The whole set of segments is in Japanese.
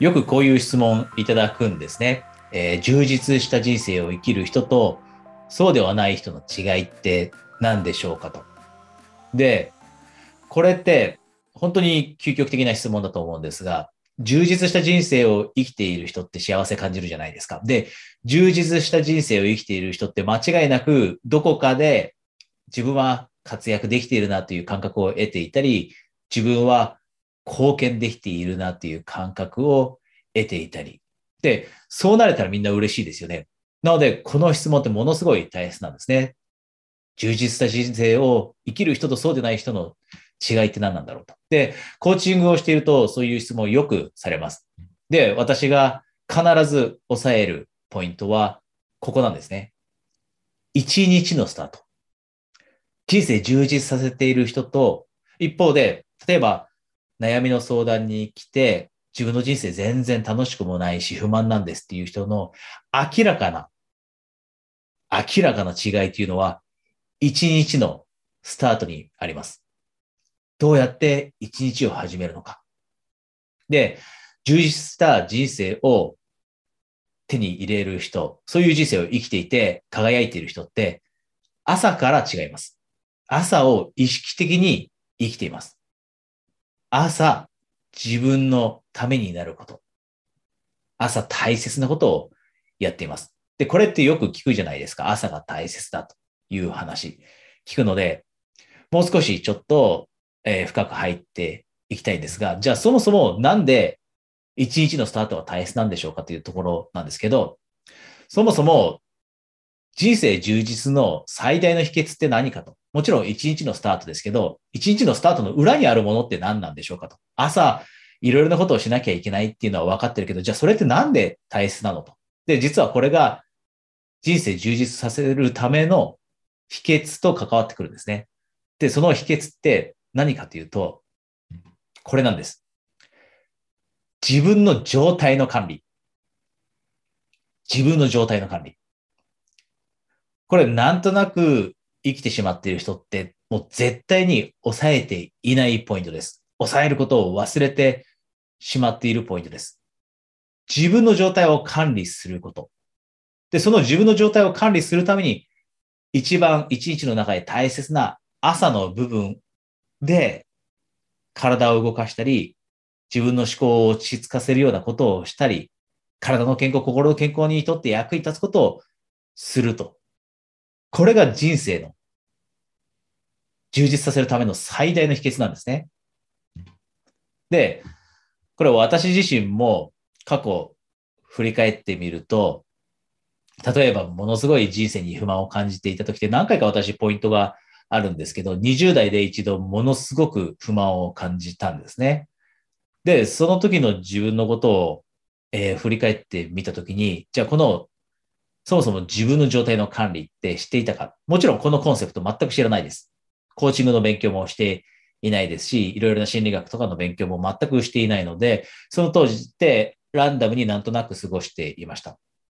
よくこういう質問いただくんですね。えー、充実した人生を生きる人と、そうではない人の違いって何でしょうかと。で、これって本当に究極的な質問だと思うんですが、充実した人生を生きている人って幸せ感じるじゃないですか。で、充実した人生を生きている人って間違いなくどこかで自分は活躍できているなという感覚を得ていたり、自分は貢献できているなという感覚を得ていたり。で、そうなれたらみんな嬉しいですよね。なので、この質問ってものすごい大切なんですね。充実した人生を生きる人とそうでない人の違いって何なんだろうと。で、コーチングをしているとそういう質問をよくされます。で、私が必ず抑えるポイントはここなんですね。一日のスタート。人生充実させている人と、一方で、例えば悩みの相談に来て、自分の人生全然楽しくもないし不満なんですっていう人の明らかな、明らかな違いっていうのは、一日のスタートにあります。どうやって一日を始めるのか。で、充実した人生を手に入れる人、そういう人生を生きていて輝いている人って、朝から違います。朝を意識的に生きています。朝、自分のためになること。朝大切なことをやっています。で、これってよく聞くじゃないですか。朝が大切だという話。聞くので、もう少しちょっとえー、深く入っていきたいんですが、じゃあそもそもなんで一日のスタートは大切なんでしょうかというところなんですけど、そもそも人生充実の最大の秘訣って何かと。もちろん一日のスタートですけど、一日のスタートの裏にあるものって何なんでしょうかと。朝、いろいろなことをしなきゃいけないっていうのは分かってるけど、じゃあそれってなんで大切なのと。で、実はこれが人生充実させるための秘訣と関わってくるんですね。で、その秘訣って何かというと、これなんです。自分の状態の管理。自分の状態の管理。これなんとなく生きてしまっている人ってもう絶対に抑えていないポイントです。抑えることを忘れてしまっているポイントです。自分の状態を管理すること。で、その自分の状態を管理するために一番一日の中で大切な朝の部分で、体を動かしたり、自分の思考を落ち着かせるようなことをしたり、体の健康、心の健康にとって役に立つことをすると。これが人生の充実させるための最大の秘訣なんですね。で、これ私自身も過去振り返ってみると、例えばものすごい人生に不満を感じていた時って何回か私ポイントがあるんですけど、20代で一度ものすごく不満を感じたんですね。で、その時の自分のことを、えー、振り返ってみたときに、じゃあこの、そもそも自分の状態の管理って知っていたかもちろんこのコンセプト全く知らないです。コーチングの勉強もしていないですし、いろいろな心理学とかの勉強も全くしていないので、その当時ってランダムになんとなく過ごしていました。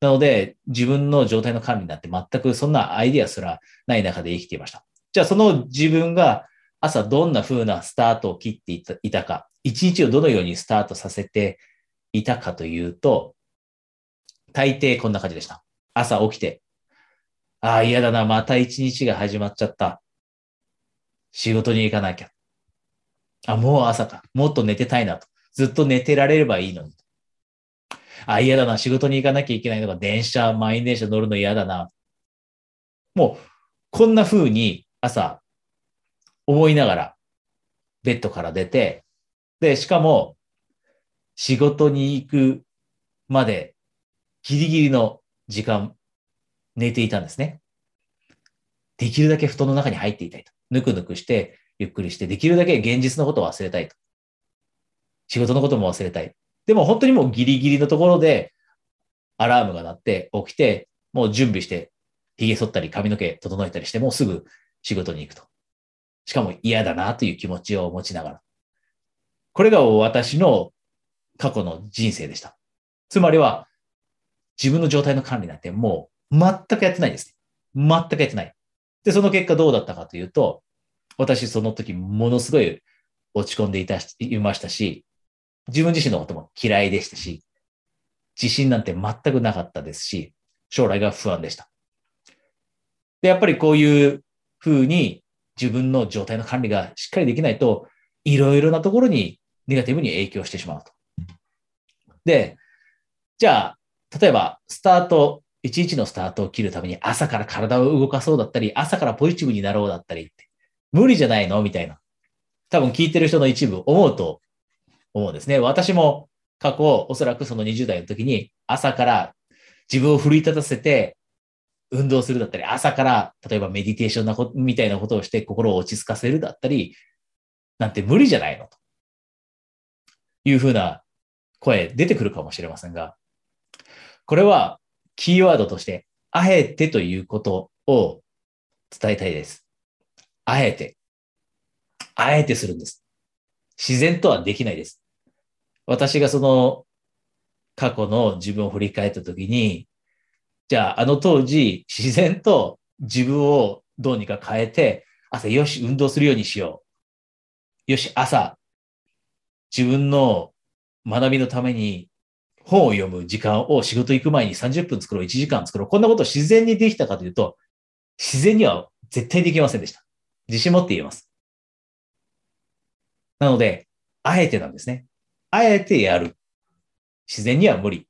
なので、自分の状態の管理なんて全くそんなアイディアすらない中で生きていました。じゃあその自分が朝どんな風なスタートを切っていたか、一日をどのようにスタートさせていたかというと、大抵こんな感じでした。朝起きて、ああ、嫌だな、また一日が始まっちゃった。仕事に行かなきゃ。あ、もう朝か。もっと寝てたいなと。ずっと寝てられればいいのに。あ、嫌だな、仕事に行かなきゃいけないのが、電車、満員電車乗るの嫌だな。もう、こんな風に朝思いながらベッドから出て、で、しかも仕事に行くまでギリギリの時間寝ていたんですね。できるだけ布団の中に入っていたいと。ぬくぬくして、ゆっくりして、できるだけ現実のことを忘れたいと。仕事のことも忘れたい。でも本当にもうギリギリのところでアラームが鳴って起きて、もう準備して、髭剃ったり髪の毛整えたりして、もうすぐ仕事に行くと。しかも嫌だなという気持ちを持ちながら。これが私の過去の人生でした。つまりは、自分の状態の管理なんてもう全くやってないですね。全くやってない。で、その結果どうだったかというと、私その時ものすごい落ち込んでいたしいましたし、自分自身のことも嫌いでしたし、自信なんて全くなかったですし、将来が不安でした。で、やっぱりこういうふうに自分の状態の管理がしっかりできないと、いろいろなところにネガティブに影響してしまうと。で、じゃあ、例えば、スタート、一日のスタートを切るために朝から体を動かそうだったり、朝からポジティブになろうだったりって、無理じゃないの？みたいな。多分聞いてる人の一部思うと思うんですね。私も過去、おそらくその20代の時に朝から自分を奮い立たせて運動するだったり、朝から例えばメディテーションなこみたいなことをして心を落ち着かせるだったり、なんて無理じゃないの？というふうな声出てくるかもしれませんが、これはキーワードとして、あえてということを伝えたいです。あえて。あえてするんです。自然とはできないです。私がその過去の自分を振り返ったときに、じゃああの当時自然と自分をどうにか変えて、朝よし、運動するようにしよう。よし、朝、自分の学びのために本を読む時間を仕事行く前に30分作ろう、1時間作ろう。こんなこと自然にできたかというと、自然には絶対できませんでした。自信持って言えます。なので、あえてなんですね。あえてやる。自然には無理。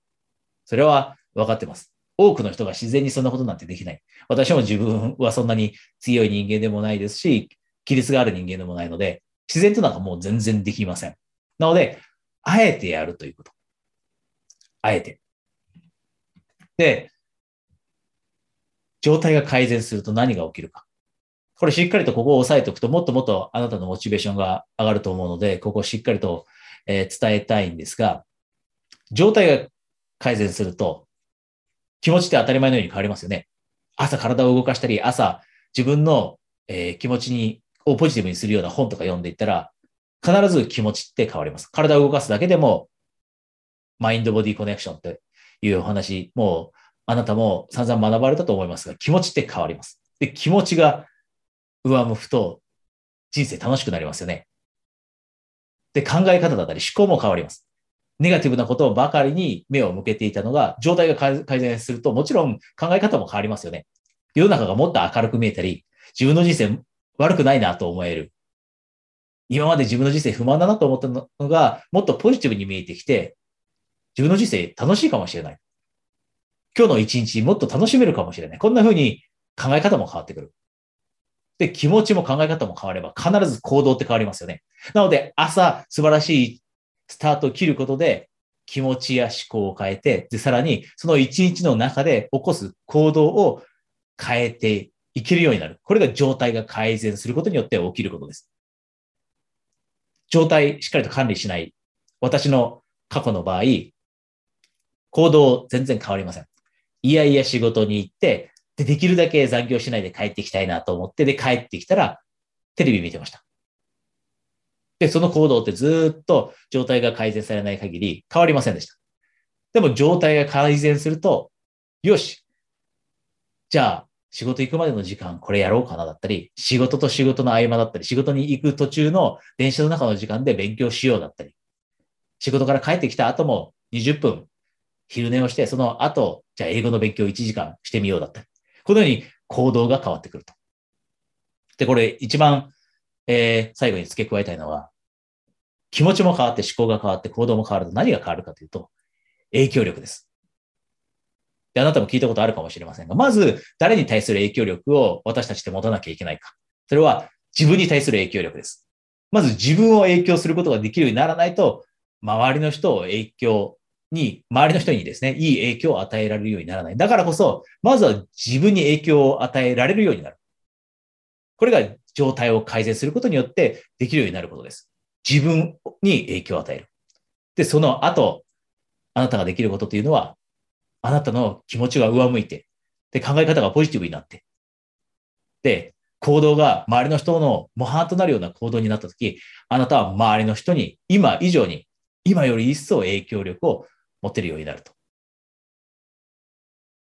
それは分かってます。多くの人が自然にそんなことなんてできない。私も自分はそんなに強い人間でもないですし、規律がある人間でもないので、自然となんかもう全然できません。なので、あえてやるということ。あえて。で、状態が改善すると何が起きるか。これしっかりとここを押さえておくと、もっともっとあなたのモチベーションが上がると思うので、ここをしっかりと、え伝えたいんですが、状態が改善すると、気持ちって当たり前のように変わりますよね。朝体を動かしたり、朝自分の、え気持ちに、をポジティブにするような本とか読んでいったら、必ず気持ちって変わります。体を動かすだけでも、マインドボディコネクションっていうお話、もうあなたも散々学ばれたと思いますが、気持ちって変わります。で、気持ちが上向くと人生楽しくなりますよね。で、考え方だったり思考も変わります。ネガティブなことばかりに目を向けていたのが、状態が改善すると、もちろん考え方も変わりますよね。世の中がもっと明るく見えたり、自分の人生悪くないなと思える。今まで自分の人生不満だなと思ったのが、もっとポジティブに見えてきて、自分の人生楽しいかもしれない。今日の一日もっと楽しめるかもしれない。こんな風に考え方も変わってくる。で、気持ちも考え方も変われば必ず行動って変わりますよね。なので、朝素晴らしいスタートを切ることで気持ちや思考を変えて、で、さらにその一日の中で起こす行動を変えていけるようになる。これが状態が改善することによって起きることです。状態しっかりと管理しない。私の過去の場合、行動全然変わりません。いやいや仕事に行って、で、できるだけ残業しないで帰ってきたいなと思って、で、帰ってきたら、テレビ見てました。で、その行動ってずっと状態が改善されない限り変わりませんでした。でも状態が改善すると、よし。じゃあ、仕事行くまでの時間これやろうかなだったり、仕事と仕事の合間だったり、仕事に行く途中の電車の中の時間で勉強しようだったり、仕事から帰ってきた後も20分昼寝をして、その後、じゃあ英語の勉強1時間してみようだったり、このように行動が変わってくると。で、これ一番、えー、最後に付け加えたいのは、気持ちも変わって思考が変わって行動も変わると何が変わるかというと、影響力です。で、あなたも聞いたことあるかもしれませんが、まず誰に対する影響力を私たちって持たなきゃいけないか。それは自分に対する影響力です。まず自分を影響することができるようにならないと、周りの人を影響に、周りの人にですね、いい影響を与えられるようにならない。だからこそ、まずは自分に影響を与えられるようになる。これが状態を改善することによってできるようになることです。自分に影響を与える。で、その後、あなたができることというのは、あなたの気持ちが上向いて、で、考え方がポジティブになって、で、行動が周りの人の模範となるような行動になったとき、あなたは周りの人に今以上に、今より一層影響力を持てるようになると。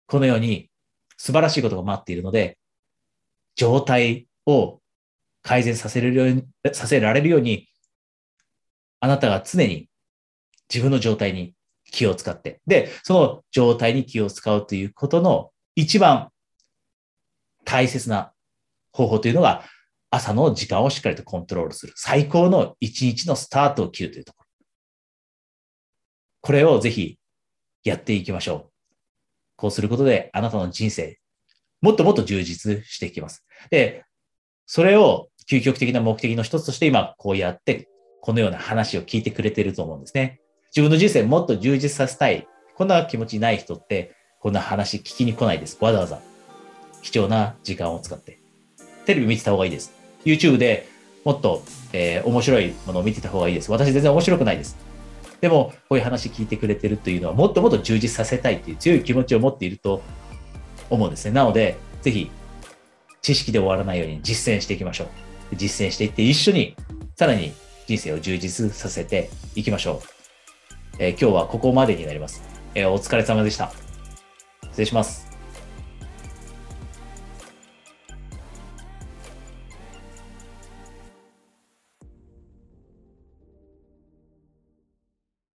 このように素晴らしいことが待っているので、状態を改善させるように、させられるように、あなたが常に自分の状態に気を使って。で、その状態に気を使うということの一番大切な方法というのが、朝の時間をしっかりとコントロールする。最高の一日のスタートを切るというとこ。れをぜひやっていきましょう。こうすることで、あなたの人生、もっともっと充実していきます。で、それを究極的な目的の一つとして今こうやってこのような話を聞いてくれてると思うんですね。自分の人生もっと充実させたい。こんな気持ちない人ってこんな話聞きに来ないです。わざわざ貴重な時間を使って。テレビ見てた方がいいです。YouTube でもっと、えー、面白いものを見てた方がいいです。私全然面白くないです。でも、こういう話聞いてくれてるというのは、もっともっと充実させたいという強い気持ちを持っていると思うんですね。なので、ぜひ、知識で終わらないように実践していきましょう。実践していって、一緒に、さらに人生を充実させていきましょう。えー、今日はここまでになります。えー、お疲れ様でした。失礼します。